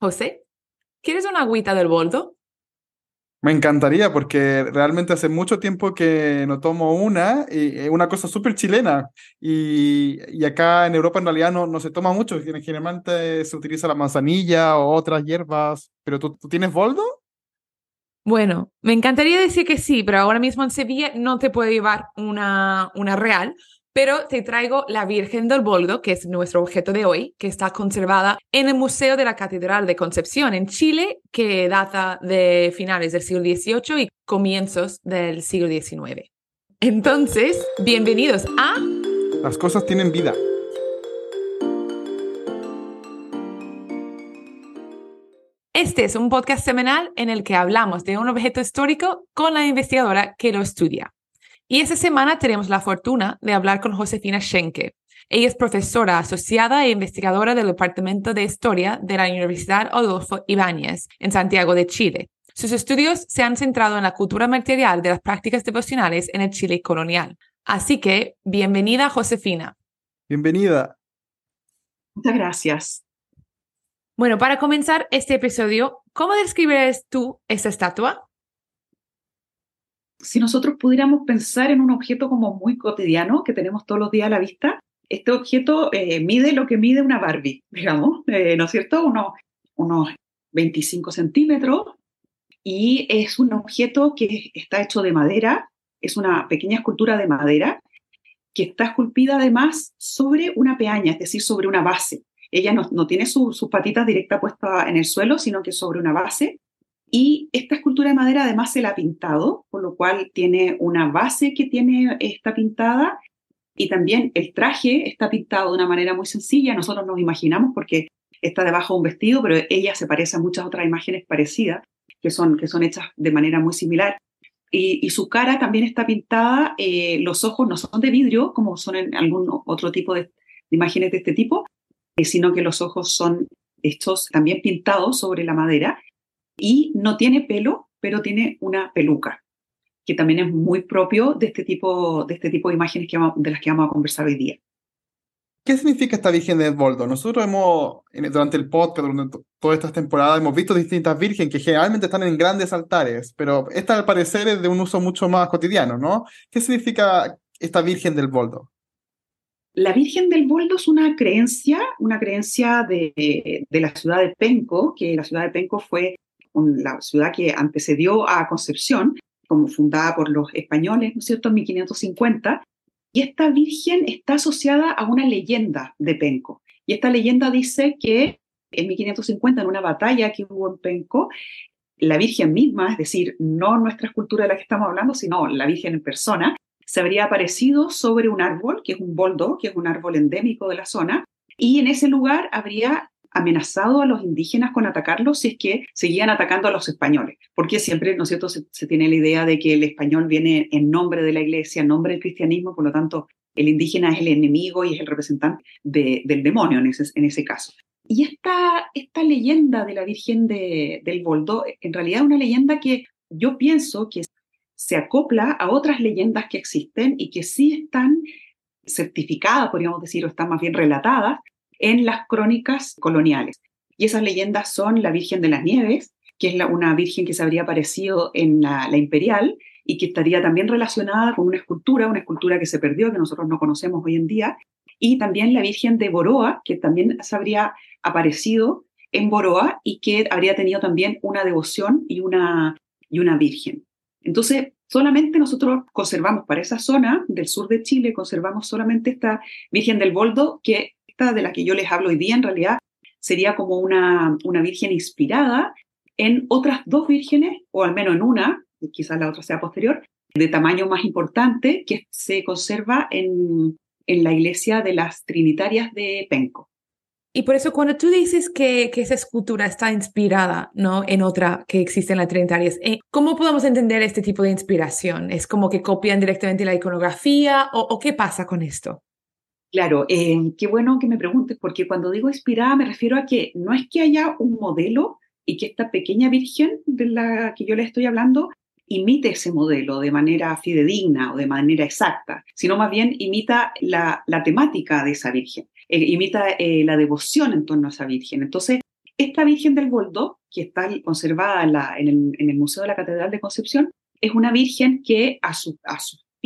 José, ¿quieres una agüita del boldo? Me encantaría porque realmente hace mucho tiempo que no tomo una, y es una cosa súper chilena. Y, y, acá en Europa en realidad no, no se toma mucho, generalmente se utiliza la manzanilla o otras hierbas. ¿Pero tú, tú tienes boldo? Bueno, me encantaría decir que sí, pero ahora mismo en Sevilla no te puedo llevar una, una real, pero te traigo la Virgen del Boldo, que es nuestro objeto de hoy, que está conservada en el Museo de la Catedral de Concepción en Chile, que data de finales del siglo XVIII y comienzos del siglo XIX. Entonces, bienvenidos a... Las cosas tienen vida. Este es un podcast semanal en el que hablamos de un objeto histórico con la investigadora que lo estudia. Y esta semana tenemos la fortuna de hablar con Josefina Schenke. Ella es profesora asociada e investigadora del Departamento de Historia de la Universidad Adolfo Ibáñez en Santiago de Chile. Sus estudios se han centrado en la cultura material de las prácticas devocionales en el Chile colonial. Así que, bienvenida, Josefina. Bienvenida. Muchas gracias. Bueno, para comenzar este episodio, ¿cómo describes tú esta estatua? Si nosotros pudiéramos pensar en un objeto como muy cotidiano que tenemos todos los días a la vista, este objeto eh, mide lo que mide una Barbie, digamos, eh, ¿no es cierto? Unos, unos 25 centímetros y es un objeto que está hecho de madera, es una pequeña escultura de madera que está esculpida además sobre una peaña, es decir, sobre una base. Ella no, tiene sus patitas directas puestas en el suelo, sino que sobre una base. Y esta escultura de madera además se la ha pintado, por lo cual tiene una base que tiene esta pintada y también el traje está pintado de una manera muy sencilla. Nosotros nos imaginamos porque está debajo de un vestido, pero ella se parece a muchas otras imágenes parecidas que son, que son hechas de manera muy similar. Y, su cara también está pintada, eh, los ojos no son de vidrio, como son en algún otro tipo de imágenes de este tipo, eh, sino que los ojos son estos también pintados sobre la madera y no tiene pelo, pero tiene una peluca, que también es muy propio de este tipo de, este tipo de imágenes que de las que vamos a conversar hoy día. ¿Qué significa esta Virgen de Boldo? Nosotros hemos, durante el podcast, durante todas estas temporadas, hemos visto distintas virgen que generalmente están en grandes altares, pero esta al parecer es de un uso mucho más cotidiano, ¿no? ¿Qué significa esta Virgen del Boldo? La Virgen del Boldo es una creencia, una creencia de, la ciudad de Penco, que la ciudad de Penco fue la ciudad que antecedió a Concepción, como fundada por los españoles, ¿no es cierto?, en 1550. Y esta Virgen está asociada a una leyenda de Penco. Y esta leyenda dice que en 1550, en una batalla que hubo en Penco, la Virgen misma, es decir, no nuestra escultura de la que estamos hablando, sino la Virgen en persona, se habría aparecido sobre un árbol, que es un boldo, que es un árbol endémico de la zona, y en ese lugar habría amenazado a los indígenas con atacarlos si es que seguían atacando a los españoles, porque siempre, ¿no es cierto?, se, tiene la idea de que el español viene en nombre de la iglesia, en nombre del cristianismo, por lo tanto, el indígena es el enemigo y es el representante del demonio en ese, en ese caso. Y esta, esta leyenda de la Virgen de, del Boldo, en realidad es una leyenda que yo pienso que se acopla a otras leyendas que existen y que sí están certificadas, podríamos decir, o están más bien relatadas en las crónicas coloniales. Y esas leyendas son la Virgen de las Nieves, que es una virgen que se habría aparecido en la, imperial y que estaría también relacionada con una escultura, una escultura que se perdió, que nosotros no conocemos hoy en día, y también la Virgen de Boroa, que también se habría aparecido en Boroa y que habría tenido también una devoción y una, y una virgen. Entonces, solamente nosotros conservamos para esa zona del sur de Chile, conservamos solamente esta Virgen del Boldo, que esta de la que yo les hablo hoy día en realidad sería como una, una Virgen inspirada en otras dos vírgenes, o al menos en una, quizás la otra sea posterior, de tamaño más importante, que se conserva en, en la iglesia de las Trinitarias de Penco. Y por eso cuando tú dices que, que, esa escultura está inspirada ¿no? en otra que existe en la Trinitarias, eh, ¿cómo podemos entender este tipo de inspiración? ¿Es como que copian directamente la iconografía o, qué pasa con esto? Claro, eh, qué bueno que me preguntes, porque cuando digo inspirada me refiero a que no es que haya un modelo y que esta pequeña virgen de la que yo le estoy hablando imite ese modelo de manera fidedigna o de manera exacta, sino más bien imita la, temática de esa virgen. Eh, imita eh, la devoción en torno a esa Virgen. Entonces, esta Virgen del Boldo, que está conservada en, el, Museo de la Catedral de Concepción, es una Virgen que a, sus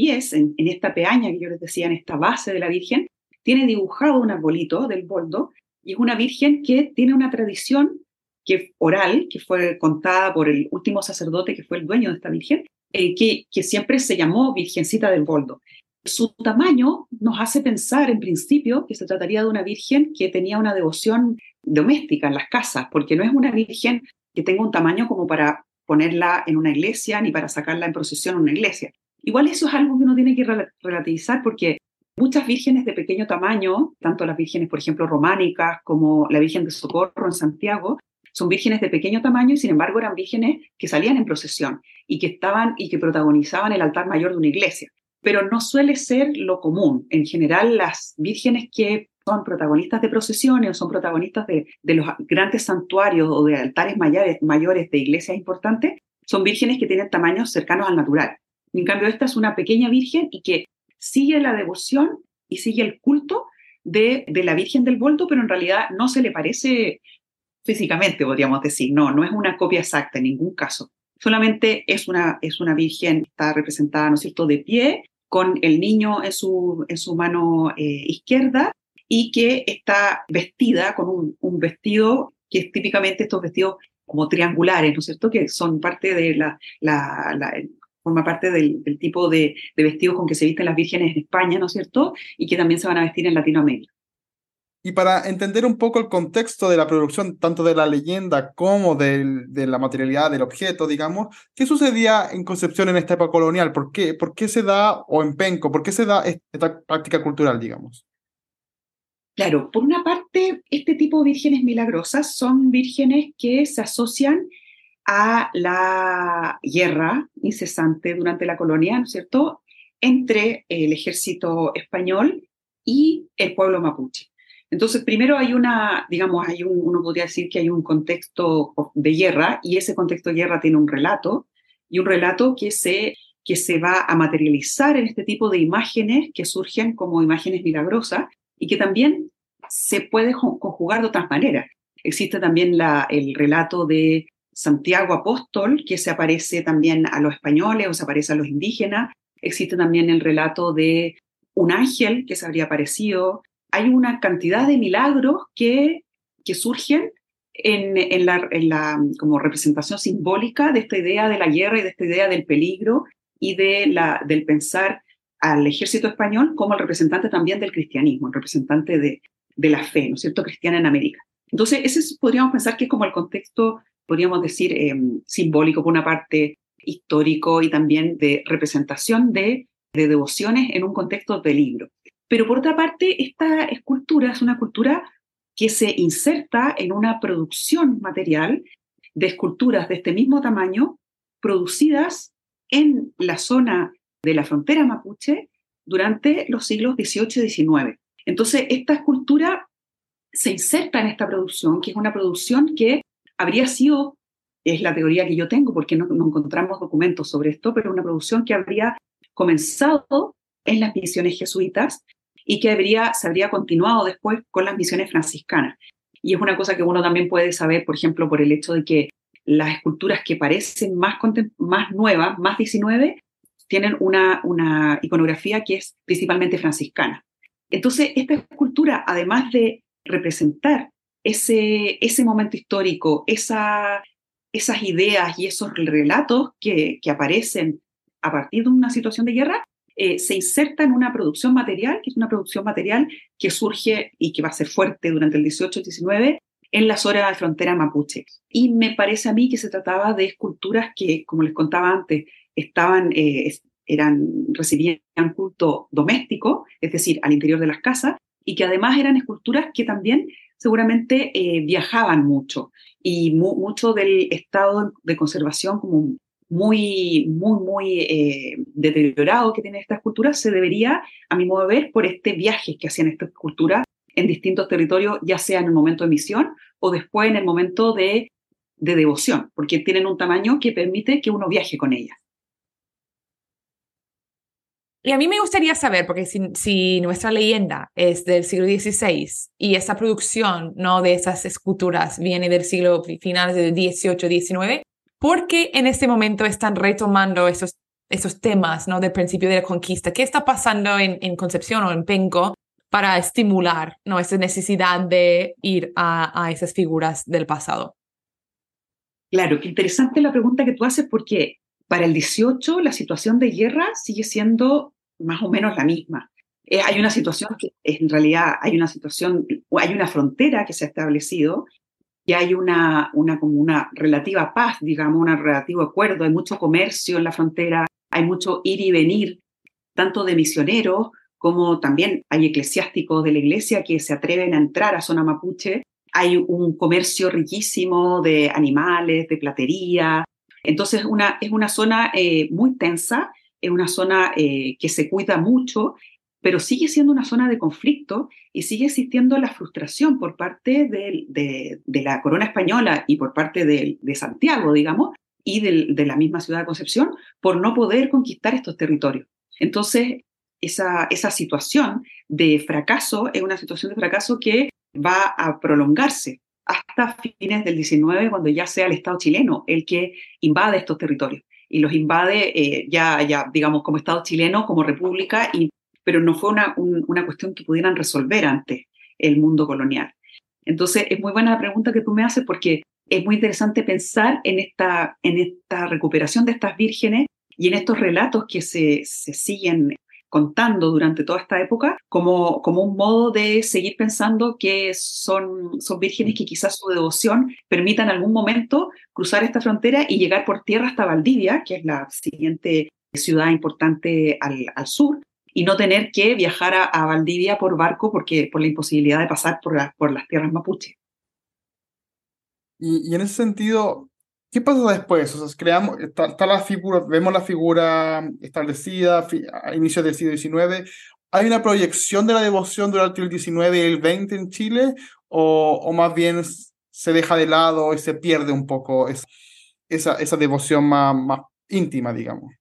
pies, en, esta peaña que yo les decía, en esta base de la Virgen, tiene dibujado un arbolito del Boldo y es una Virgen que tiene una tradición que, oral, que fue contada por el último sacerdote que fue el dueño de esta Virgen, eh, que, que siempre se llamó Virgencita del Boldo. Su tamaño nos hace pensar en principio que se trataría de una virgen que tenía una devoción doméstica en las casas, porque no es una virgen que tenga un tamaño como para ponerla en una iglesia ni para sacarla en procesión en una iglesia. Igual eso es algo que uno tiene que relativizar porque muchas vírgenes de pequeño tamaño, tanto las vírgenes, por ejemplo, románicas como la Virgen de Socorro en Santiago, son vírgenes de pequeño tamaño y sin embargo eran vírgenes que salían en procesión y que estaban y que protagonizaban el altar mayor de una iglesia pero no suele ser lo común. En general, las vírgenes que son protagonistas de procesiones o son protagonistas de, los grandes santuarios o de altares mayores, mayores de iglesias importantes, son vírgenes que tienen tamaños cercanos al natural. En cambio, esta es una pequeña virgen y que sigue la devoción y sigue el culto de, de la Virgen del Boldo, pero en realidad no se le parece físicamente, podríamos decir. No, no es una copia exacta en ningún caso. Solamente es una, es una virgen, está representada, ¿no es cierto?, de pie con el niño en su, en su mano eh, izquierda y que está vestida con un, vestido que es típicamente estos vestidos como triangulares, ¿no es cierto? Que son parte de la, forma parte del, tipo de, de, vestidos con que se visten las vírgenes en España, ¿no es cierto? Y que también se van a vestir en Latinoamérica. Y para entender un poco el contexto de la producción, tanto de la leyenda como de la materialidad del objeto, digamos, ¿qué sucedía en Concepción en esta época colonial? ¿Por qué, ¿Por qué se da, o en Penco, por qué se da esta práctica cultural, digamos? Claro, por una parte, este tipo de vírgenes milagrosas son vírgenes que se asocian a la guerra incesante durante la colonia, ¿no es cierto?, entre el ejército español y el pueblo mapuche. Entonces, primero hay una, digamos, hay un, uno podría decir que hay un contexto de guerra y ese contexto de guerra tiene un relato y un relato que se, que se va a materializar en este tipo de imágenes que surgen como imágenes milagrosas y que también se puede conjugar de otras maneras. Existe también la, el relato de Santiago Apóstol, que se aparece también a los españoles o se aparece a los indígenas. Existe también el relato de un ángel que se habría aparecido hay una cantidad de milagros que, que surgen en, en, la, como representación simbólica de esta idea de la guerra y de esta idea del peligro y de la, del pensar al ejército español como el representante también del cristianismo, el representante de, de la fe, ¿no es cierto?, cristiana en América. Entonces, ese podríamos pensar que es como el contexto, podríamos decir, em, simbólico, por una parte, histórico y también de representación de, de devociones en un contexto de peligro. Pero por otra parte, esta escultura es una cultura que se inserta en una producción material de esculturas de este mismo tamaño, producidas en la zona de la frontera mapuche durante los siglos XVIII y XIX. Entonces, esta escultura se inserta en esta producción, que es una producción que habría sido, es la teoría que yo tengo, porque no, encontramos documentos sobre esto, pero una producción que habría comenzado en las misiones jesuitas y que habría, se habría continuado después con las misiones franciscanas. Y es una cosa que uno también puede saber, por ejemplo, por el hecho de que las esculturas que parecen más, más nuevas, más 19, tienen una, una iconografía que es principalmente franciscana. Entonces, esta escultura, además de representar ese, ese momento histórico, esa, esas ideas y esos relatos que, aparecen a partir de una situación de guerra, eh, se inserta en una producción material, que es una producción material que surge y que va a ser fuerte durante el 18 y 19 en la zona de frontera mapuche. Y me parece a mí que se trataba de esculturas que, como les contaba antes, estaban, eh, eran, recibían culto doméstico, es decir, al interior de las casas, y que además eran esculturas que también seguramente eh, viajaban mucho y mucho del estado de conservación como muy, muy, muy eh, deteriorado que tiene esta escultura se debería, a mi modo de ver, por este viaje que hacían esta escultura en distintos territorios, ya sea en el momento de misión o después en el momento de, de devoción, porque tienen un tamaño que permite que uno viaje con ellas. Y a mí me gustaría saber, porque si, nuestra leyenda es del siglo XVI y esa producción ¿no? de esas esculturas viene del siglo finales del XVIII, XIX, ¿por qué en este momento están retomando esos, esos temas ¿no? del principio de la conquista? ¿Qué está pasando en, en Concepción o en Penco para estimular ¿no? esa necesidad de ir a, a esas figuras del pasado? Claro, qué interesante la pregunta que tú haces porque para el 18 la situación de guerra sigue siendo más o menos la misma. Eh, hay una situación que en realidad hay una situación, hay una frontera que se ha establecido y hay una, una como una relativa paz, digamos, un relativo acuerdo, hay mucho comercio en la frontera, hay mucho ir y venir, tanto de misioneros como también hay eclesiásticos de la iglesia que se atreven a entrar a zona mapuche, hay un comercio riquísimo de animales, de platería, entonces, una, es una zona eh, muy tensa, es una zona eh, que se cuida mucho, pero sigue siendo una zona de conflicto y sigue existiendo la frustración por parte de, la corona española y por parte de, Santiago, digamos, y de, la misma ciudad de Concepción por no poder conquistar estos territorios. Entonces, esa, esa situación de fracaso es una situación de fracaso que va a prolongarse hasta fines del 19, cuando ya sea el Estado chileno el que invade estos territorios. Y los invade eh, ya, ya, digamos, como Estado chileno, como república, y, pero no fue una, una cuestión que pudieran resolver antes el mundo colonial. Entonces, es muy buena la pregunta que tú me haces porque es muy interesante pensar en esta, en esta recuperación de estas vírgenes y en estos relatos que se, se siguen contando durante toda esta época como, como un modo de seguir pensando que son, son vírgenes que quizás su devoción permita en algún momento cruzar esta frontera y llegar por tierra hasta Valdivia, que es la siguiente ciudad importante al, sur, y no tener que viajar a, Valdivia por barco porque, por la imposibilidad de pasar por, por las tierras mapuche. Y, en ese sentido, ¿Qué pasa después? O sea, creamos, está, la figura, vemos la figura establecida a inicios del siglo XIX. ¿Hay una proyección de la devoción durante el XIX y el XX en Chile? ¿O, o más bien se deja de lado y se pierde un poco esa, esa devoción más, más íntima, digamos?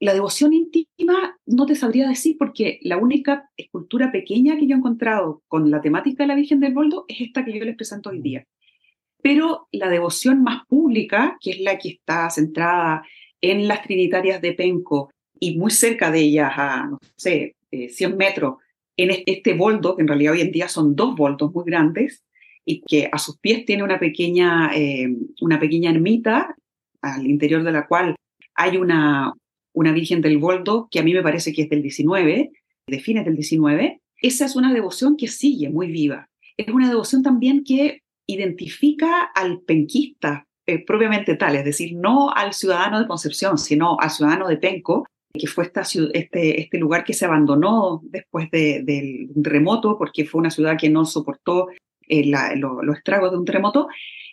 La devoción íntima no te sabría decir porque la única escultura pequeña que yo he encontrado con la temática de la Virgen del Boldo es esta que yo les presento hoy día pero la devoción más pública, que es la que está centrada en las Trinitarias de Penco y muy cerca de ellas, a, no sé, 100 eh, metros, en este boldo, que en realidad hoy en día son dos boldos muy grandes, y que a sus pies tiene una pequeña, eh, una pequeña ermita, al interior de la cual hay una, una Virgen del Boldo, que a mí me parece que es del 19, de fines del 19. Esa es una devoción que sigue muy viva. Es una devoción también que identifica al penquista eh, propiamente tal, es decir, no al ciudadano de Concepción, sino al ciudadano de Penco, que fue este, este lugar que se abandonó después del terremoto, porque fue una ciudad que no soportó eh, los estragos de un terremoto,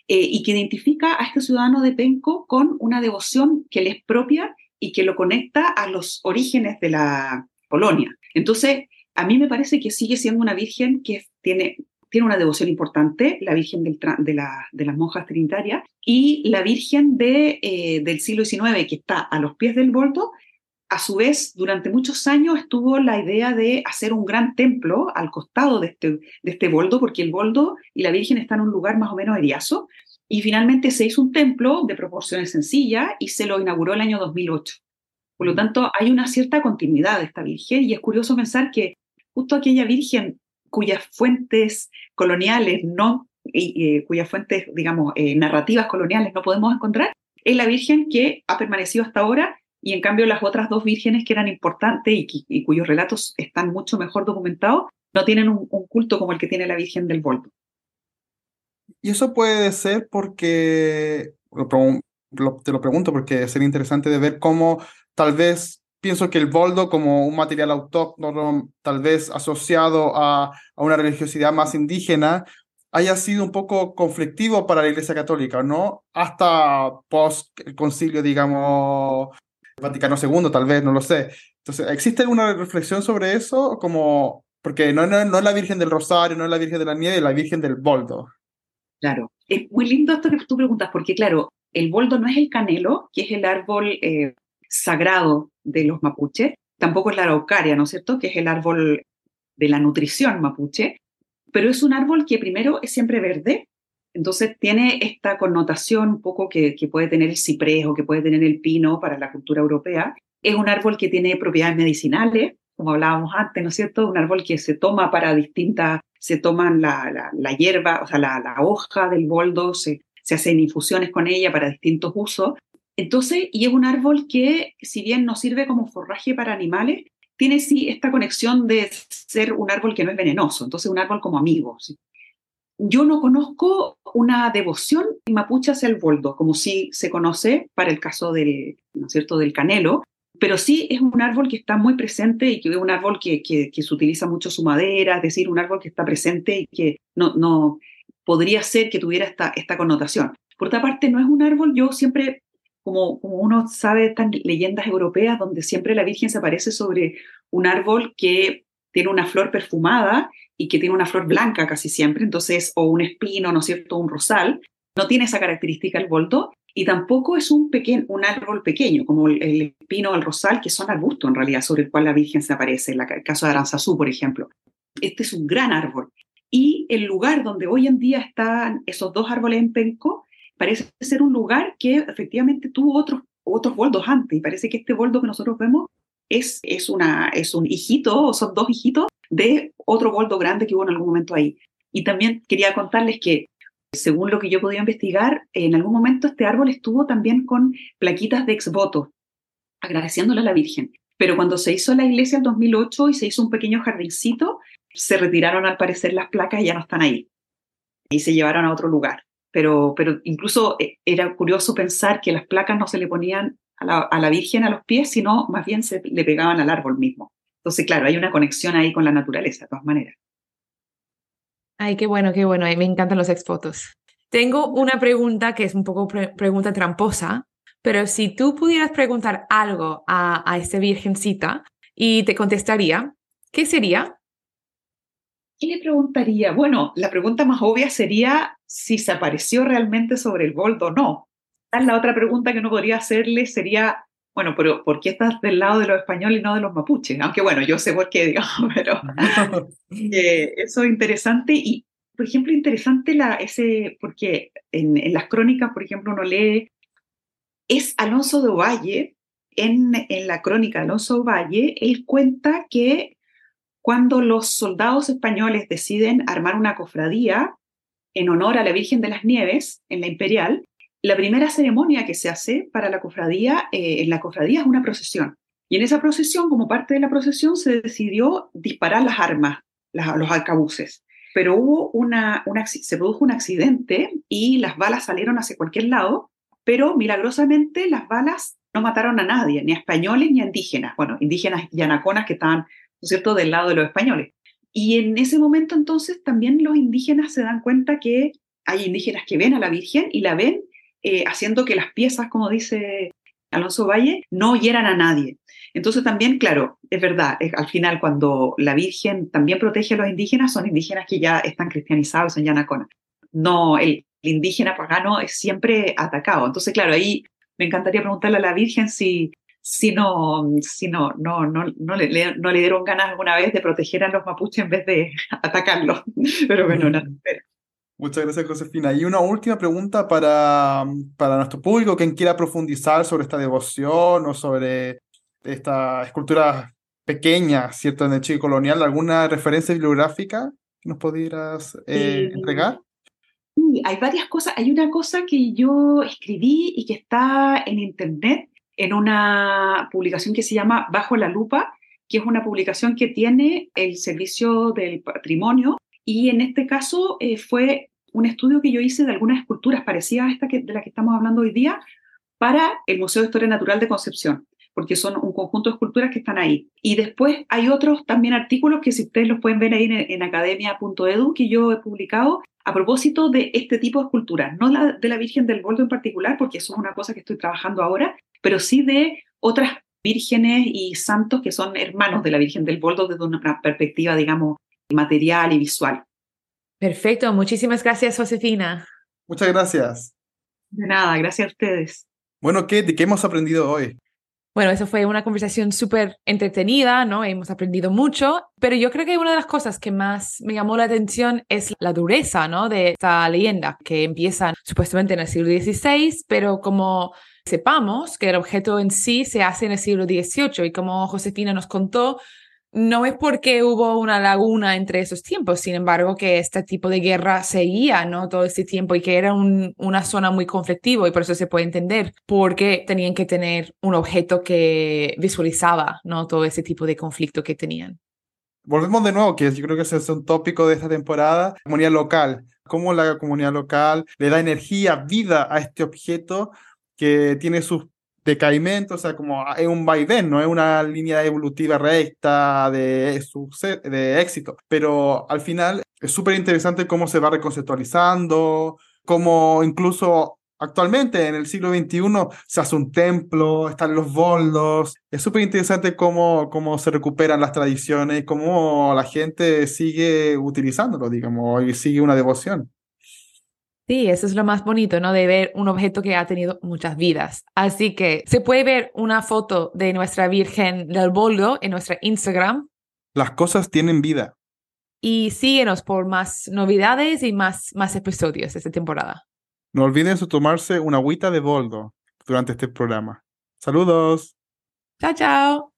eh, y que identifica a este ciudadano de Penco con una devoción que le es propia y que lo conecta a los orígenes de la colonia. Entonces, a mí me parece que sigue siendo una virgen que tiene tiene una devoción importante, la Virgen de, las monjas trinitarias, y la Virgen eh, del siglo XIX, que está a los pies del boldo. A su vez, durante muchos años estuvo la idea de hacer un gran templo al costado de este, de este boldo, porque el boldo y la Virgen están en un lugar más o menos eriazo, y finalmente se hizo un templo de proporciones sencillas y se lo inauguró el año 2008. Por lo tanto, hay una cierta continuidad de esta Virgen y es curioso pensar que justo aquella Virgen cuyas fuentes coloniales no, cuyas fuentes, digamos, eh, narrativas coloniales no podemos encontrar, es la Virgen que ha permanecido hasta ahora y en cambio las otras dos vírgenes que eran importantes y, cuyos relatos están mucho mejor documentados, no tienen un, culto como el que tiene la Virgen del Volto. Y eso puede ser porque, te lo pregunto porque sería interesante de ver cómo tal vez pienso que el boldo como un material autóctono, tal vez asociado a, a, una religiosidad más indígena, haya sido un poco conflictivo para la Iglesia Católica, ¿no? Hasta post el concilio, digamos, Vaticano II, tal vez, no lo sé. Entonces, ¿existe alguna reflexión sobre eso? Como, porque no, no, no es la Virgen del Rosario, no es la Virgen de la Nieve, es la Virgen del boldo. Claro, es muy lindo esto que tú preguntas, porque claro, el boldo no es el canelo, que es el árbol eh, sagrado de los mapuches, tampoco es la araucaria, ¿no es cierto?, que es el árbol de la nutrición mapuche, pero es un árbol que primero es siempre verde, entonces tiene esta connotación un poco que, puede tener el ciprés o que puede tener el pino para la cultura europea. Es un árbol que tiene propiedades medicinales, como hablábamos antes, ¿no es cierto? Un árbol que se toma para distintas, se toman la, hierba, o sea, la, hoja del boldo, se hacen infusiones con ella para distintos usos. Entonces, y es un árbol que, si bien no sirve como forraje para animales, tiene sí esta conexión de ser un árbol que no es venenoso, entonces un árbol como amigo. Yo no conozco una devoción mapuche hacia el boldo, como sí se conoce para el caso del, ¿no es cierto? del canelo, pero sí es un árbol que está muy presente y que es un árbol que, se utiliza mucho su madera, es decir, un árbol que está presente y que no, no podría ser que tuviera esta, esta connotación. Por otra parte, no es un árbol, yo siempre como, uno sabe, estas leyendas europeas donde siempre la Virgen se aparece sobre un árbol que tiene una flor perfumada y que tiene una flor blanca casi siempre, entonces, o un espino, ¿no es cierto?, un rosal. No tiene esa característica el boldo y tampoco es un, pequeño, un árbol pequeño, como el, espino o el rosal, que son arbustos en realidad, sobre el cual la Virgen se aparece, en el caso de Aranzazú, por ejemplo. Este es un gran árbol. Y el lugar donde hoy en día están esos dos árboles en penco parece ser un lugar que efectivamente tuvo otros, otros boldos antes y parece que este boldo que nosotros vemos es, es, una, es un hijito o son dos hijitos de otro boldo grande que hubo en algún momento ahí. Y también quería contarles que, según lo que yo podía investigar, en algún momento este árbol estuvo también con plaquitas de exvoto, agradeciéndole a la Virgen. Pero cuando se hizo la iglesia en 2008 y se hizo un pequeño jardincito, se retiraron al parecer las placas y ya no están ahí. Y se llevaron a otro lugar pero, pero incluso eh, era curioso pensar que las placas no se le ponían a la, a la, Virgen a los pies, sino más bien se le pegaban al árbol mismo. Entonces, claro, hay una conexión ahí con la naturaleza, de todas maneras. Ay, qué bueno, qué bueno. Me encantan los exfotos. Tengo una pregunta que es un poco pregunta tramposa, pero si tú pudieras preguntar algo a, a esta virgencita y te contestaría, ¿qué sería? ¿Qué le preguntaría? Bueno, la pregunta más obvia sería si se apareció realmente sobre el boldo o no. La otra pregunta que no podría hacerle sería, bueno, pero ¿por qué estás del lado de los españoles y no de los mapuches? Aunque bueno, yo sé por qué, digamos, pero eh, eso es interesante y, por ejemplo, interesante la, ese, porque en, en las crónicas, por ejemplo, uno lee, es Alonso de Ovalle, en, en la crónica de Alonso de Ovalle, él cuenta que cuando los soldados españoles deciden armar una cofradía en honor a la Virgen de las Nieves en la Imperial, la primera ceremonia que se hace para la cofradía, eh, en la cofradía es una procesión. Y en esa procesión, como parte de la procesión, se decidió disparar las armas, los arcabuces. Pero hubo una, se produjo un accidente y las balas salieron hacia cualquier lado, pero milagrosamente las balas no mataron a nadie, ni a españoles ni a indígenas. Bueno, indígenas y anaconas que estaban cierto?, del lado de los españoles. Y en ese momento entonces también los indígenas se dan cuenta que hay indígenas que ven a la Virgen y la ven eh, haciendo que las piezas, como dice Alonso Valle, no hieran a nadie. Entonces también, claro, es verdad, al final cuando la Virgen también protege a los indígenas, son indígenas que ya están cristianizados, en Yanacona. No, el indígena pagano es siempre atacado. Entonces, claro, ahí me encantaría preguntarle a la Virgen si si no, si no, no, no, no, le, no le dieron ganas alguna vez de proteger a los mapuches en vez de atacarlos. Pero bueno, nada, Muchas gracias, Josefina. Y una última pregunta para, para nuestro público, quien quiera profundizar sobre esta devoción o sobre esta escultura pequeña, ¿cierto?, en el Chile colonial. ¿Alguna referencia bibliográfica que nos pudieras eh, entregar? Sí, hay varias cosas. Hay una cosa que yo escribí y que está en internet, en una publicación que se llama Bajo la Lupa, que es una publicación que tiene el Servicio del Patrimonio y en este caso eh, fue un estudio que yo hice de algunas esculturas parecidas a esta que, de la que estamos hablando hoy día para el Museo de Historia Natural de Concepción, porque son un conjunto de esculturas que están ahí. Y después hay otros también artículos que si ustedes los pueden ver ahí en, en academia.edu que yo he publicado a propósito de este tipo de esculturas, no la, de la Virgen del Boldo en particular, porque eso es una cosa que estoy trabajando ahora, pero sí de otras vírgenes y santos que son hermanos de la Virgen del Boldo desde una perspectiva, digamos, material y visual. Perfecto, muchísimas gracias, Josefina. Muchas gracias. De nada, gracias a ustedes. Bueno, ¿qué, ¿de qué hemos aprendido hoy? Bueno, eso fue una conversación súper entretenida, ¿no? Hemos aprendido mucho, pero yo creo que una de las cosas que más me llamó la atención es la dureza, ¿no? De esta leyenda que empieza supuestamente en el siglo XVI, pero como sepamos que el objeto en sí se hace en el siglo XVIII y como Josefina nos contó, no es porque hubo una laguna entre esos tiempos, sin embargo, que este tipo de guerra seguía, ¿no? Todo este tiempo y que era una zona muy conflictiva y por eso se puede entender por qué tenían que tener un objeto que visualizaba, ¿no? Todo ese tipo de conflicto que tenían. Volvemos de nuevo, que yo creo que ese es un tópico de esta temporada, comunidad local, cómo la comunidad local le da energía, vida a este objeto que tiene sus decaimiento, o sea, como es un vaivén, no es una línea evolutiva recta de, de éxito, pero al final es súper interesante cómo se va reconceptualizando, cómo incluso actualmente en el siglo XXI se hace un templo, están los boldos, es súper interesante cómo, cómo se recuperan las tradiciones, cómo la gente sigue utilizándolo, digamos, y sigue una devoción. Sí, eso es lo más bonito, ¿no? De ver un objeto que ha tenido muchas vidas. Así que se puede ver una foto de nuestra Virgen del Boldo en nuestra Instagram. Las cosas tienen vida. Y síguenos por más novedades y más, más episodios de esta temporada. No olviden tomarse una agüita de boldo durante este programa. Saludos. Chao, chao.